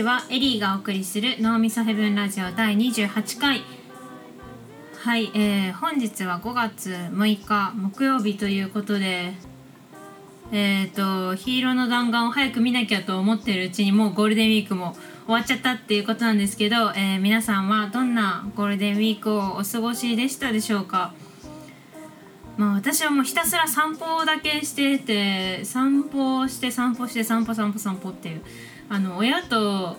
ちはエリーがお送りする脳みそヘブンラジオ第28回。はい、えー、本日は5月6日木曜日ということでえっ、ー、とヒーローの弾丸を早く見なきゃと思ってるうちにもうゴールデンウィークも終わっちゃったっていうことなんですけど、えー、皆さんはどんなゴールデンウィークをお過ごしでしたでしょうか。まあ私はもうひたすら散歩だけしてて散歩して散歩して散歩散歩散歩っていうあの親と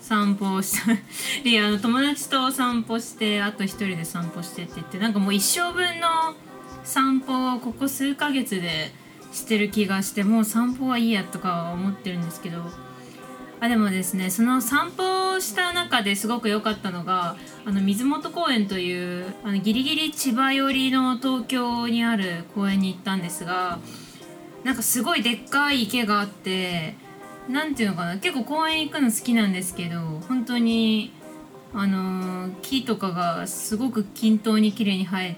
散歩をし たりあの友達と散歩してあと一人で散歩してって言ってなんかもう一生分の散歩をここ数ヶ月でしてる気がしてもう散歩はいいやとかは思ってるんですけどあでもですねその散歩をした中ですごく良かったのがあの水元公園というあのギリギリ千葉寄りの東京にある公園に行ったんですがなんかすごいでっかい池があって何ていうのかな？結構公園行くの好きなんですけど本当にあの木とかがすごく均等に綺麗に生え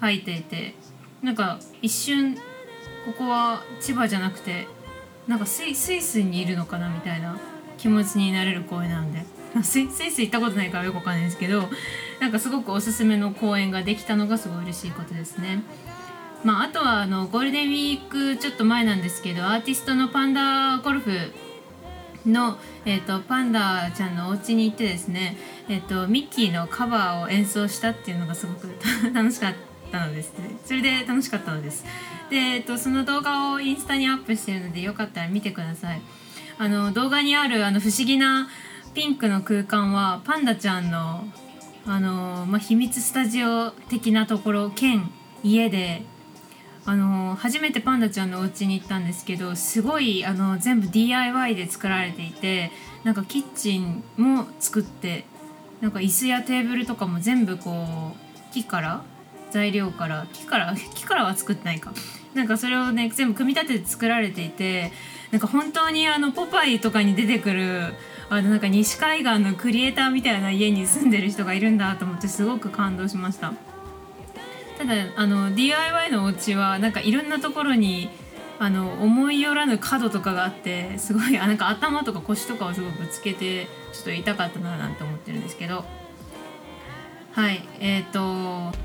生えていてなんか一瞬ここは千葉じゃなくてなんかスイスイスにいるのかな？みたいな気持ちになれる公園なんで。スイスイス行ったことないからよくわかんないんですけどなんかすごくおすすめの公園ができたのがすごい嬉しいことですね。まあ、あとはあのゴールデンウィークちょっと前なんですけどアーティストのパンダゴルフの、えーと、パンダちゃんのお家に行ってですね、えーと、ミッキーのカバーを演奏したっていうのがすごく 楽しかったのです、ね、それで楽しかったのです。で、えーと、その動画をインスタにアップしてるのでよかったら見てください。あの動画にあるあの不思議なピンクの空間はパンダちゃんのあの、まあ、秘密スタジオ的なところ兼家であの初めてパンダちゃんのお家に行ったんですけどすごいあの全部 DIY で作られていてなんかキッチンも作ってなんか椅子やテーブルとかも全部こう木から材料から木から 木からは作ってないかなんかそれをね全部組み立てて作られていてなんか本当にあのポパイとかに出てくるあのなんか西海岸のクリエイターみたいな家に住んでる人がいるんだと思ってすごく感動しました。ただあの DIY のお家はなんかいろんなところにあの思い寄らぬ角とかがあってすごいあなんか頭とか腰とかをすごいぶつけてちょっと痛かったななんて思ってるんですけど。はいえっ、ー、と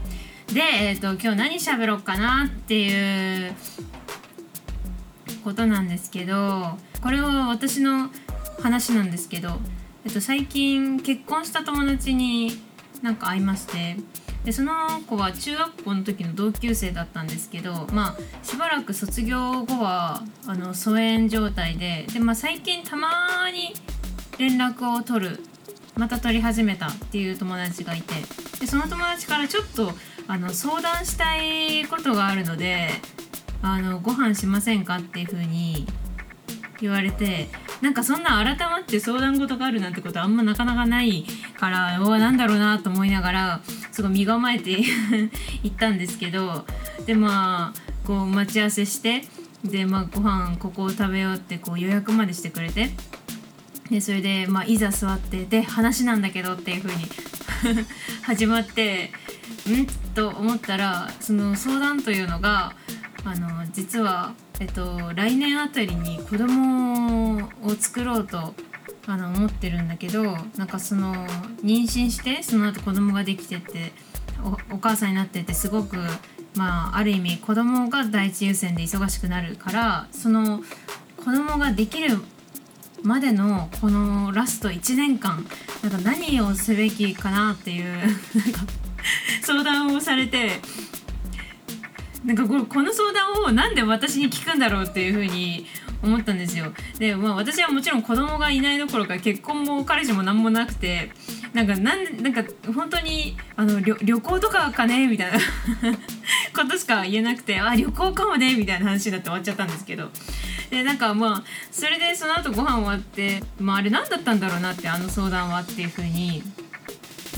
で、えーと、今日何喋ろうかなっていうことなんですけどこれは私の話なんですけど、えっと、最近結婚した友達になんか会いましてでその子は中学校の時の同級生だったんですけどまあしばらく卒業後はあの疎遠状態でで、まあ、最近たまに連絡を取るまた取り始めたっていう友達がいてでその友達からちょっとあの相談したいことがあるのであのご飯しませんかっていう風に言われてなんかそんな改まって相談事があるなんてことあんまなかなかないからおなんだろうなと思いながらすごい身構えて 行ったんですけどでまあこう待ち合わせしてでまあご飯ここを食べようってこう予約までしてくれてでそれで、まあ、いざ座ってで話なんだけどっていう風に 始まってん？と思ったらその相談というのがあの実はえっと、来年あたりに子供を作ろうとあの思ってるんだけどなんかその妊娠してその後子供ができてってお母さんになっててすごくまあある意味子供が第一優先で忙しくなるからその子供ができるまでのこのラスト1年間なんか何をすべきかなっていう相談をされてなんかここの相談をなんで私に聞くんだろうっていうふうに思ったんですよ。でまあ私はもちろん子供がいないどころか結婚も彼氏も何もなくてなんかなんなんか本当にあの旅旅行とかかねみたいな ことしか言えなくてあ旅行かもねみたいな話になって終わっちゃったんですけど。でなんかまあそれでその後ご飯終わって、まあ、あれ何だったんだろうなってあの相談はっていうふうに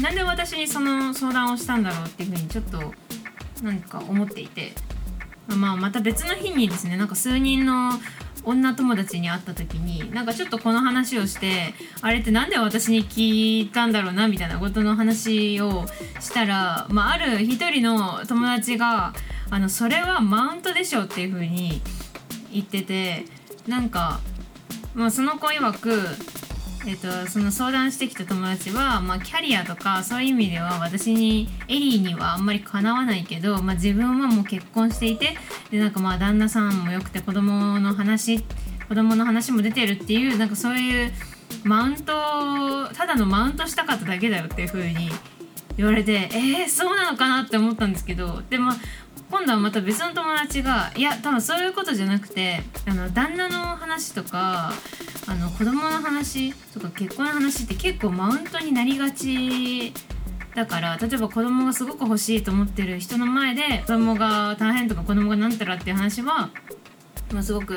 なんで私にその相談をしたんだろうっていうふうにちょっとなんか思っていて、まあ、また別の日にですねなんか数人の女友達に会った時になんかちょっとこの話をしてあれって何で私に聞いたんだろうなみたいなことの話をしたら、まあ、ある一人の友達があのそれはマウントでしょっていう風に言っててなんか、まあ、その子曰くえっと、その相談してきた友達は、まあ、キャリアとかそういう意味では私にエリーにはあんまりかなわないけど、まあ、自分はもう結婚していてでなんかまあ旦那さんもよくて子供の話子供の話も出てるっていうなんかそういうマウントただのマウントしたかっただけだよっていう風に言われてえー、そうなのかなって思ったんですけどでも今度はまた別の友達がいや多分そういうことじゃなくてあの旦那の話とかあの子供の話とか結婚の話って結構マウントになりがちだから例えば子供がすごく欲しいと思ってる人の前で子供が大変とか子供がなんたらっていう話は、まあ、すごく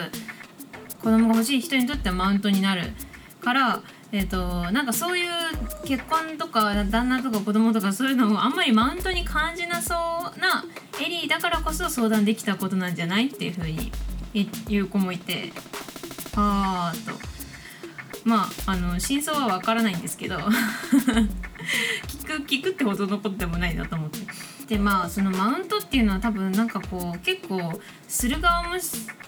子供が欲しい人にとってはマウントになるからえーと、なんかそういう結婚とか旦那とか子供とかそういうのをあんまりマウントに感じなそうなエリーだからこそ相談できたことなんじゃないっていうふうに言う子もいてああと。まああの真相は分からないんですけど。聞く聞くってほどのことでもないなと思って。でまあそのマウントっていうのは多分なんかこう結構する側も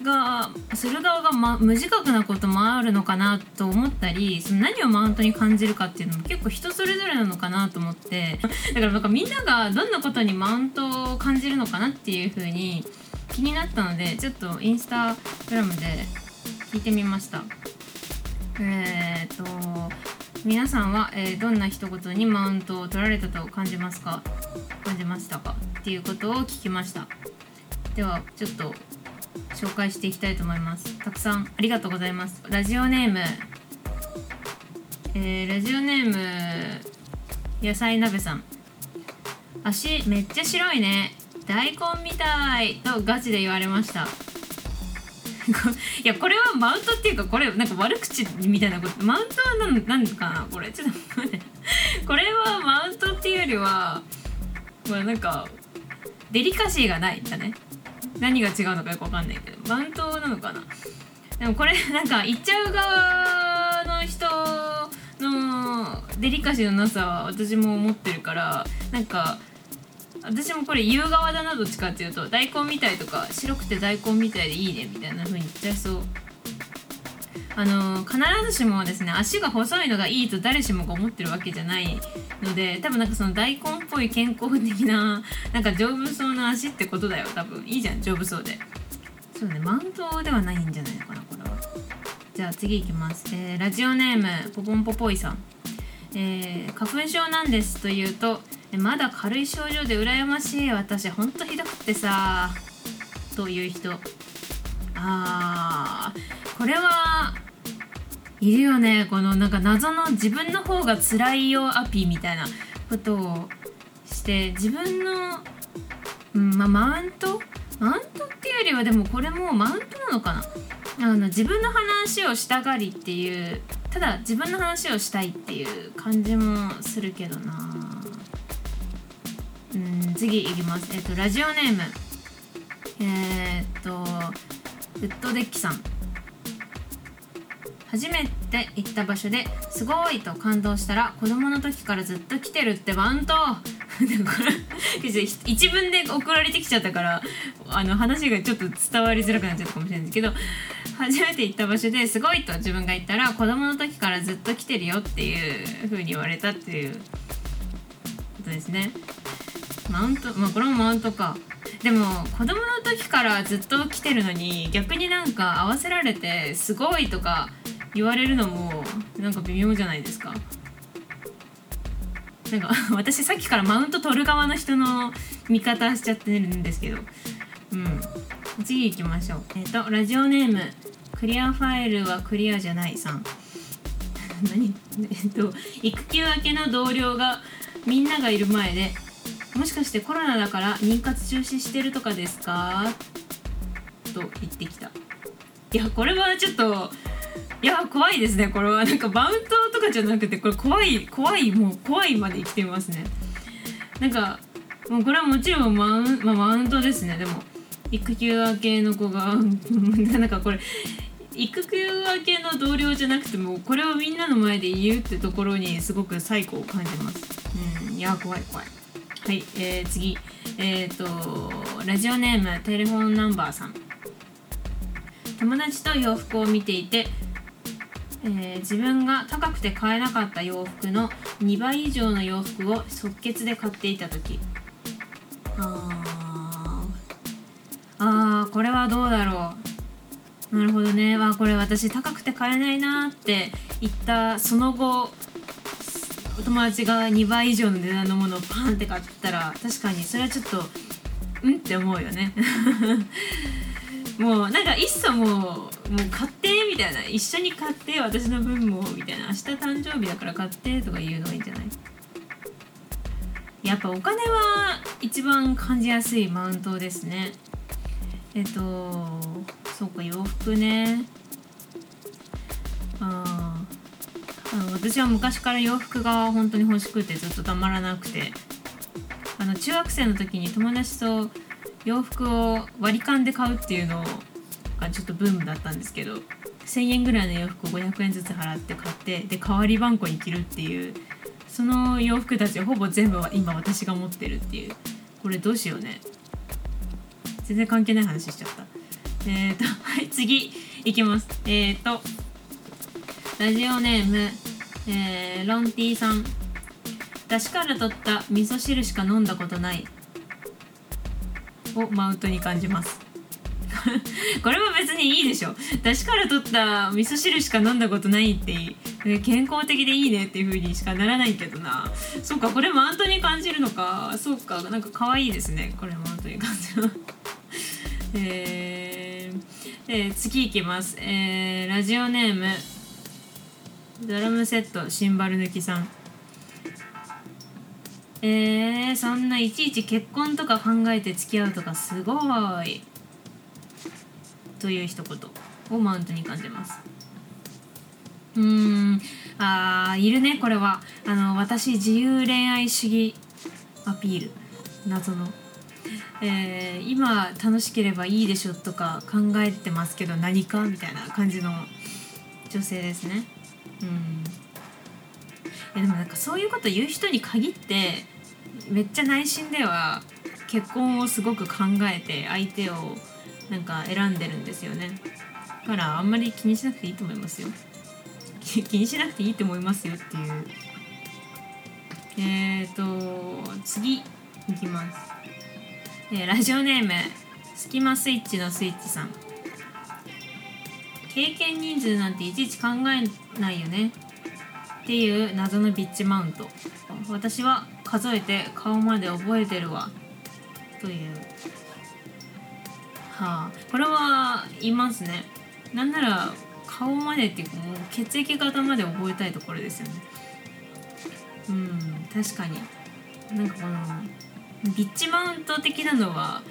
がする側が、ま、無自覚なこともあるのかなと思ったりその何をマウントに感じるかっていうのも結構人それぞれなのかなと思ってだからなんかみんながどんなことにマウントを感じるのかなっていう風に気になったのでちょっとインスタグラムで聞いてみました。えー、っと皆さんは、えー、どんな一言にマウントを取られたと感じますか？感じましたか？っていうことを聞きました。ではちょっと紹介していきたいと思います。たくさんありがとうございます。ラジオネーム。えー、ラジオネーム野菜鍋さん。足めっちゃ白いね。大根みたい。とガチで言われました。いやこれはマウントっていうかこれなんか悪口みたいなこと。マウントは何何かなこれ？ちょっと待って。これはマウントっていうよりはまあなんかデリカシーがないんだね。何が違うのかよく分かんないけど。マウントなのかな？でもこれなんか言っちゃう側の人のデリカシーのなさは私も思ってるからなんか私もこれ言う側だなどっちかっていうと大根みたいとか白くて大根みたいでいいねみたいな風に言っちゃいそう。あの必ずしもですね足が細いのがいいと誰しもが思ってるわけじゃないので多分なんかその大根っぽい健康的ななんか丈夫そうな足ってことだよ多分。いいじゃん丈夫そうで。そうねマウントではないんじゃないのかなこれは。じゃあ次いきます、えー、ラジオネームポポンポポイさん。えー、花粉症なんですというとまだ軽い症状で羨ましい。私ほんとひどくってさという人。あー。これはいるよね。このなんか謎の自分の方が辛いよアピみたいな。ことをして自分の、うんま、マウント？マウントっていうよりはでもこれもマウントなのかな？あの自分の話をしたがりっていうただ自分の話をしたいっていう感じもするけどな。うん次いきます。えっとラジオネーム。えー、っとウッドデッキさん。初めてて行った場所ですごいと感動したら子供の時からずっと来てるってバント 一文で送られてきちゃったからあの話がちょっと伝わりづらくなっちゃったかもしれないんですけど初めて行った場所ですごいと自分が言ったら子供の時からずっと来てるよっていう風に言われたっていうことですね。マウントまあこれもマウントかでも子供の時からずっと来てるのに逆になんか合わせられてすごいとか言われるのもなんか微妙じゃないですか。なんか 私さっきからマウント取る側の人の味方しちゃってるんですけど。うん。次行きましょう。えっ、ー、とラジオネームクリアファイルはクリアじゃないさん。何？えっと育休明けの同僚がみんながいる前でもしかしてコロナだから妊活中止してるとかですか？と言ってきた。いやこれはちょっといや怖いですねこれは。なんかマウントとかじゃなくてこれ怖い怖いもう怖いまで生きてますね。なんかもうこれはもちろんマウン,、まあ、マウントですね。でも育休明けの子が なんかこれ育休明けの同僚じゃなくてもこれをみんなの前で言うってところにすごく最高を感じます。うんいや怖い怖い。はい、えー、次。えっ、ー、とラジオネームテレフォンナンバーさん。友達と洋服を見ていてえー自分が高くて買えなかった洋服の2倍以上の洋服を即決で買っていた時。あー。あこれはどうだろう。なるほどね。わこれ私高くて買えないなって言ったその後お友達が2倍以上の値段のものをパンって買ったら確かにそれはちょっとうんって思うよね。もうなんかいっそもうもう買ってみたいな。一緒に買って私の分もみたいな。明日誕生日だから買ってとか言うのがいいんじゃない？やっぱお金は一番感じやすいマウントですね。えっとそうか洋服ね。あの私は昔から洋服が本当に欲しくてずっとたまらなくて。あの中学生の時に友達と洋服を割り勘で買うっていうのがちょっとブームだったんですけど。1,000円ぐらいの洋服を500円ずつ払って買ってで代わり番号に着るっていうその洋服たちほぼ全部は今私が持ってるっていう。これどうしようね。全然関係ない話しちゃった。えーと はい次いきます。えーとラジオネーム、えーロンティさん。出汁から取った味噌汁しか飲んだことない。をマウントに感じます。これは別にいいでしょ。出汁から取った味噌汁しか飲んだことないって健康的でいいねっていう風にしかならないけどな。そうかこれマウントに感じるのか。そうかなんか可愛いですね。これマウントに感じる えーえー次いきます、えーラジオネーム。ドラムセット。シンバル抜きさん。えー、そんないちいち結婚とか考えて付き合うとかすごい。という一言をマウントに感じます。うーん。あーいるねこれは。あの私自由恋愛主義アピール。謎の、えー今楽しければいいでしょとか考えてますけど何かみたいな感じの女性ですね。うん。いやでもなんかそういうこと言う人に限ってめっちゃ内心では結婚をすごく考えて相手をなんか選んでるんですよね。だからあんまり気にしなくていいと思いますよ。気にしなくていいと思いますよっていう。えーと次いきます、えーラジオネームスキマスイッチのスイッチさん。経験人数なんていちいち考えないよね。っていう謎のビッチマウント。私は数えて顔まで覚えてるわ。という。はあこれはいますね。なんなら顔までっていうかもう血液型まで覚えたいところですよね。うん確かに。なんかこのビッチマウント的なのは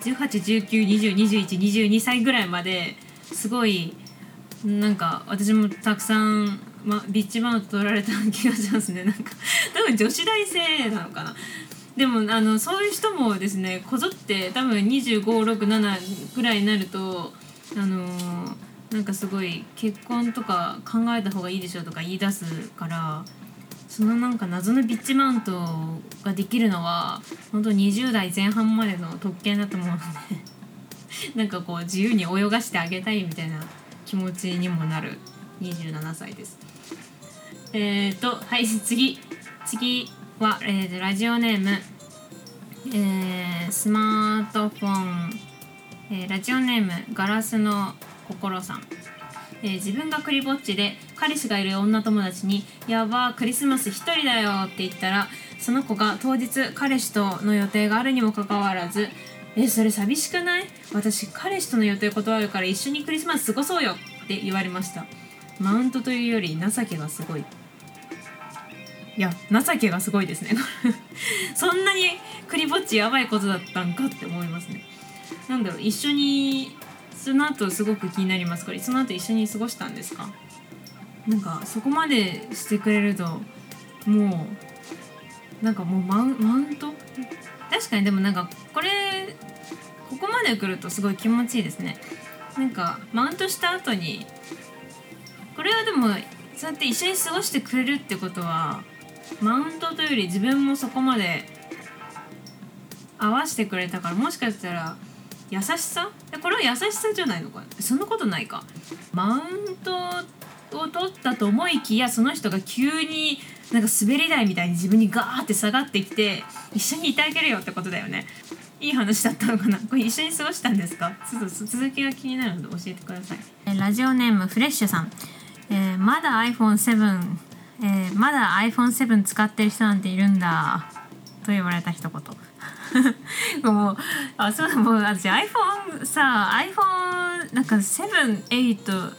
1819202122歳ぐらいまですごいなんか私もたくさん、ま、ビッチマウント取られた気がしますね。なんか多分女子大生なのかな。でもあのそういう人もですねこぞって多分2567ぐらいになるとあのーなんかすごい結婚とか考えた方がいいでしょとか言い出すからそのなんか謎のビッチマウントができるのは本当20代前半までの特権だと思うので なんかこう自由に泳がしてあげたいみたいな気持ちにもなる。27歳です。えー、とはい次。次。は、えーラジオネーム、えースマートフォン、えーラジオネームガラスの心さん、えー自分がクリぼっちで彼氏がいる女友達に「やばクリスマス一人だよ」って言ったらその子が当日彼氏との予定があるにもかかわらず「えそれ寂しくない？私彼氏との予定断るから一緒にクリスマス過ごそうよ」って言われました。マウントというより情けがすごい。いや情けがすごいですね。そんなにクリぼっちやばいことだったんかって思いますね。なんだろう一緒にその後すごく気になります。これその後一緒に過ごしたんですか？なんかそこまでしてくれるともうなんかもうマウンマウント？確かにでもなんかこれここまで来るとすごい気持ちいいですね。なんかマウントした後にこれはでもそうやって一緒に過ごしてくれるってことはマウントというより自分もそこまで合わせてくれたからもしかしたら優しさ？これは優しさじゃないのかそんなことないか？マウントを取ったと思いきやその人が急になんか滑り台みたいに自分にガーって下がってきて一緒にいてあげるよってことだよね。いい話だったのかな？これ一緒に過ごしたんですか？ちょっと続きが気になるので教えてください。ラジオネームフレッシュさん、えー、まだ iPhone7、えー、まだ iPhone7 使ってる人なんているんだと言われた一言。もうあそうもう私 iPhone さ iPhone なんか789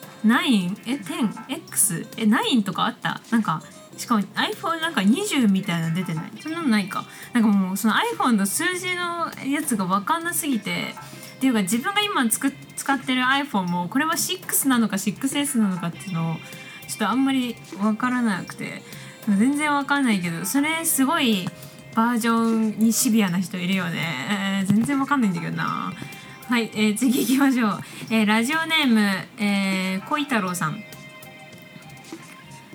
え 10X え9とかあった？なんかしかも iPhone なんか20みたいなの出てない？そんなのないか。なんかもうその iPhone の数字のやつが分かんなすぎてっていうか自分が今つく使ってる iPhone もこれは6なのか 6S なのかっていうのをちょっとあんまり分からなくて。全然分かんないけどそれすごいバージョンにシビアな人いるよね、えー、全然分かんないんだけどな。はい、えー、次行きましょう、えー、ラジオネーム、えー、小太郎さん。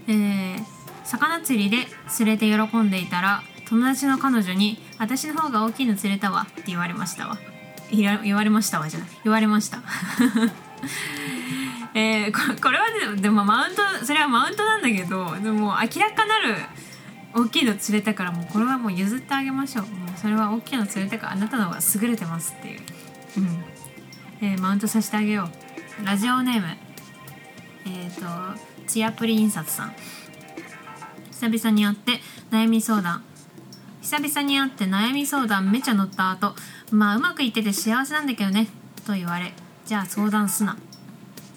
えー魚釣りで釣れて喜んでいたら友達の彼女に「私の方が大きいの釣れたわ」って言われましたわ。言われましたわじゃない。言われました。えー、ここれはでもでもマウントそれはマウントなんだけどでも明らかなる大きいの釣れたからもうこれはもう譲ってあげましょう。もうそれは大きいの釣れたからあなたの方が優れてますっていう、うん。えー、マウントさせてあげよう。ラジオネーム。えっ、ー、とチアプリ印刷さん。久々に会って悩み相談。久々に会って悩み相談めちゃ乗った後。まあうまくいってて幸せなんだけどね。と言われじゃあ相談すな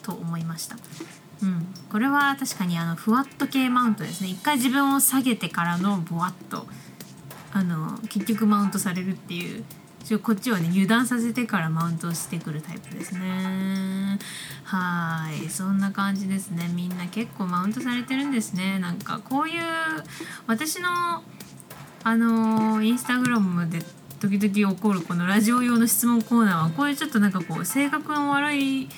と思いました。うん。これは確かにあのふわっと系マウントですね。一回自分を下げてからのぼわっとあの結局マウントされるっていうこっちをね油断させてからマウントしてくるタイプですね。はい。そんな感じですね。みんな結構マウントされてるんですね。なんかこういう私のあのインスタグラムで時々起こるこのラジオ用の質問コーナーはこういうちょっとなんかこう性格の悪い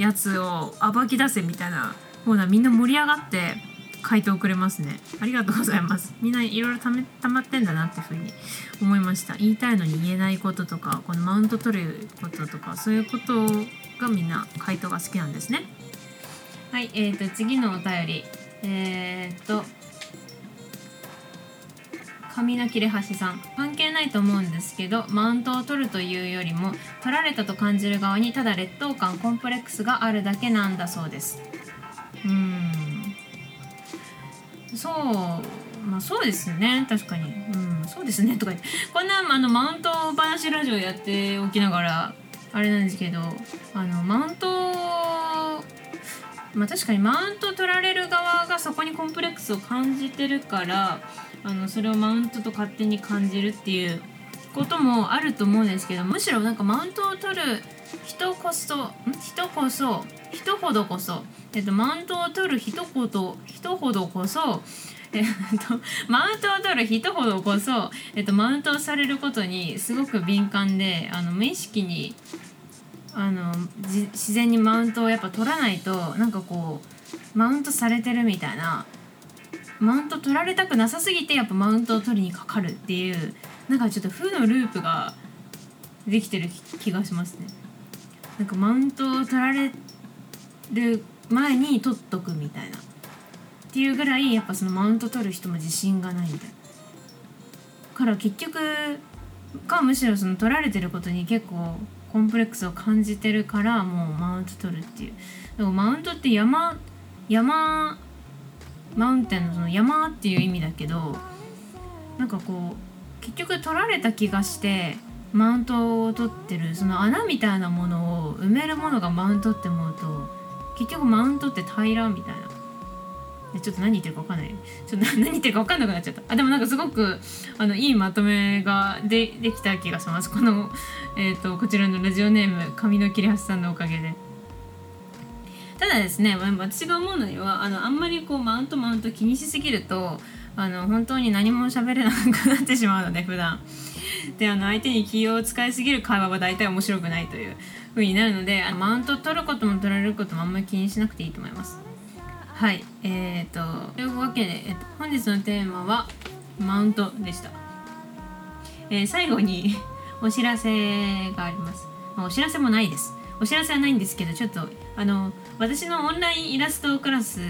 やつを暴き出せみたいなコーナーみんな盛り上がって回答くれますね。ありがとうございます。みんないろいろためたまってんだなっていうふうに思いました。言いたいのに言えないこととかこのマウント取ることとかそういうことがみんな回答が好きなんですね。はいえーと次のお便り。えー、っと髪の切れ端さん。関係ないと思うんですけどマウントを取るというよりも取られたと感じる側にただ劣等感コンプレックスがあるだけなんだそうです。うん。そうまあそうですね。確かに。うん。そうですね。とか言って。こんなあのマウント話ラジオやっておきながらあれなんですけどあのマウントまあ確かにマウント取られる側がそこにコンプレックスを感じてるからあのそれをマウントと勝手に感じるっていうこともあると思うんですけどむしろなんかマウントを取る人こそ人こそ人ほどこそ、えっと、マウントを取る人ほど人ほどこそえっと、マウントを取る人ほどこそ、えっと、マウントをされることにすごく敏感であの無意識にあの自然にマウントをやっぱ取らないとなんかこうマウントされてるみたいなマウント取られたくなさすぎてやっぱマウントを取りにかかるっていうなんかちょっと負のループができてる気がしますね。なんかマウントを取られる前に取っとくみたいな。っていうぐらいやっぱそのマウント取る人も自信がないみたいな。から結局かむしろその取られてることに結構コンプレックスを感じてるからもうマウント取るっていう。でもマウントって山山マウンテンのその山っていう意味だけどなんかこう結局取られた気がしてマウントを取ってるその穴みたいなものを埋めるものがマウントって思うと結局マウントって平らみたいな。ちょっと何言ってるか分かんない。ちょっと 何言ってるか分かんなくなっちゃった。あでもなんかすごくあのいいまとめがでできた気がします。この、えーと、こちらのラジオネーム髪の切れ端さんのおかげで。だですね私が思うのにはあのあんまりこうマウントマウント気にしすぎるとあの本当に何も喋れなくなってしまうので普段。であの相手に気を使いすぎる会話は大体面白くないという風になるのでマウント取ることも取られることもあんまり気にしなくていいと思います。はいえーとというわけで、えっと、本日のテーマはマウントでした、えー、最後にお知らせがあります、ま、お知らせもないです。お知らせはないんですけどちょっとあの私のオンラインイラストクラスっ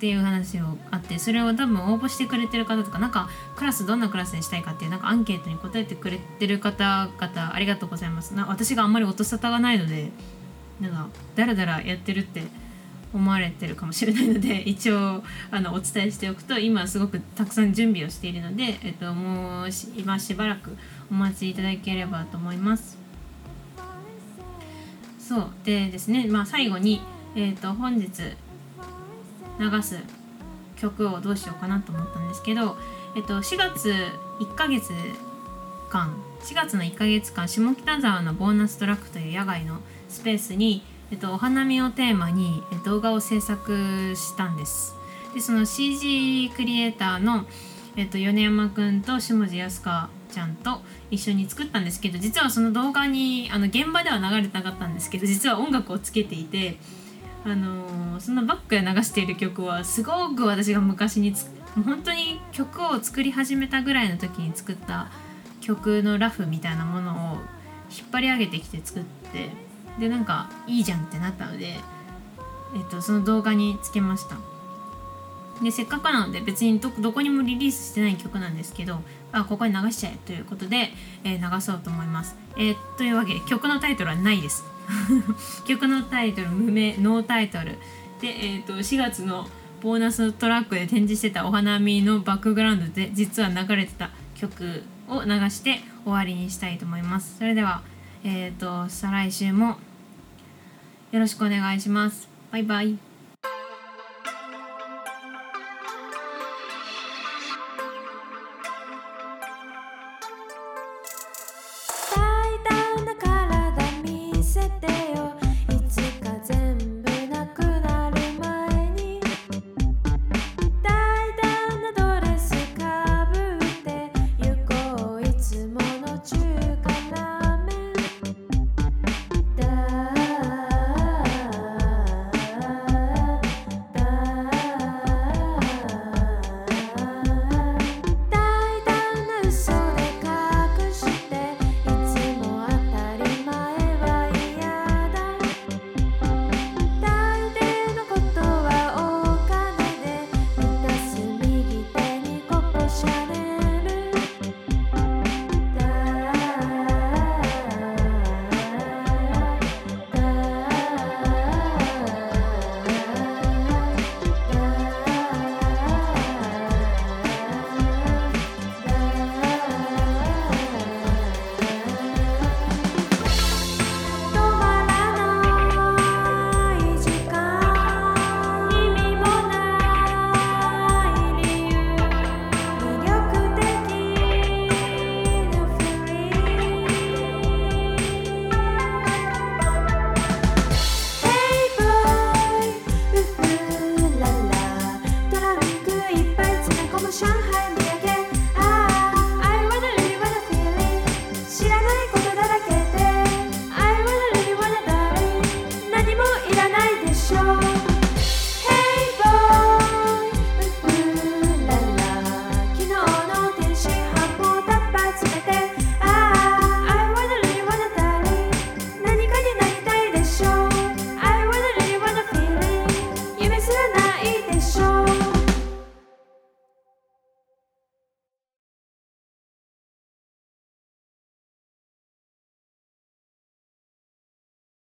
ていう話をあってそれを多分応募してくれてる方とかなんかクラスどんなクラスにしたいかっていうなんかアンケートに答えてくれてる方々ありがとうございますな私があんまり音沙汰がないのでなんかだらだらやってるって思われてるかもしれないので 一応あのお伝えしておくと今すごくたくさん準備をしているので、えっと、もう今しばらくお待ちいただければと思います。そうでですね、まあ、最後に、えー、と本日流す曲をどうしようかなと思ったんですけど、えっと、4月1ヶ月間4月の1ヶ月間下北沢のボーナストラックという野外のスペースに、えっと、お花見をテーマに動画を制作したんです。でその CG クリエイターの、えっと、米山くんと下地康香ちゃんと一緒に作ったんですけど実はその動画にあの現場では流れてなかったんですけど実は音楽をつけていてあのー、そのバックで流している曲はすごく私が昔につ本当に曲を作り始めたぐらいの時に作った曲のラフみたいなものを引っ張り上げてきて作ってでなんかいいじゃんってなったので、えっと、その動画につけました。でせっかくなので別にどこにもリリースしてない曲なんですけどあここに流しちゃえということで、えー、流そうと思います、えー、というわけで曲のタイトルはないです。曲のタイトル無名ノータイトル。で、えーと、4月のボーナストラックで展示してたお花見のバックグラウンドで実は流れてた曲を流して終わりにしたいと思います。それではえっ、ー、と再来週もよろしくお願いします。バイバイ。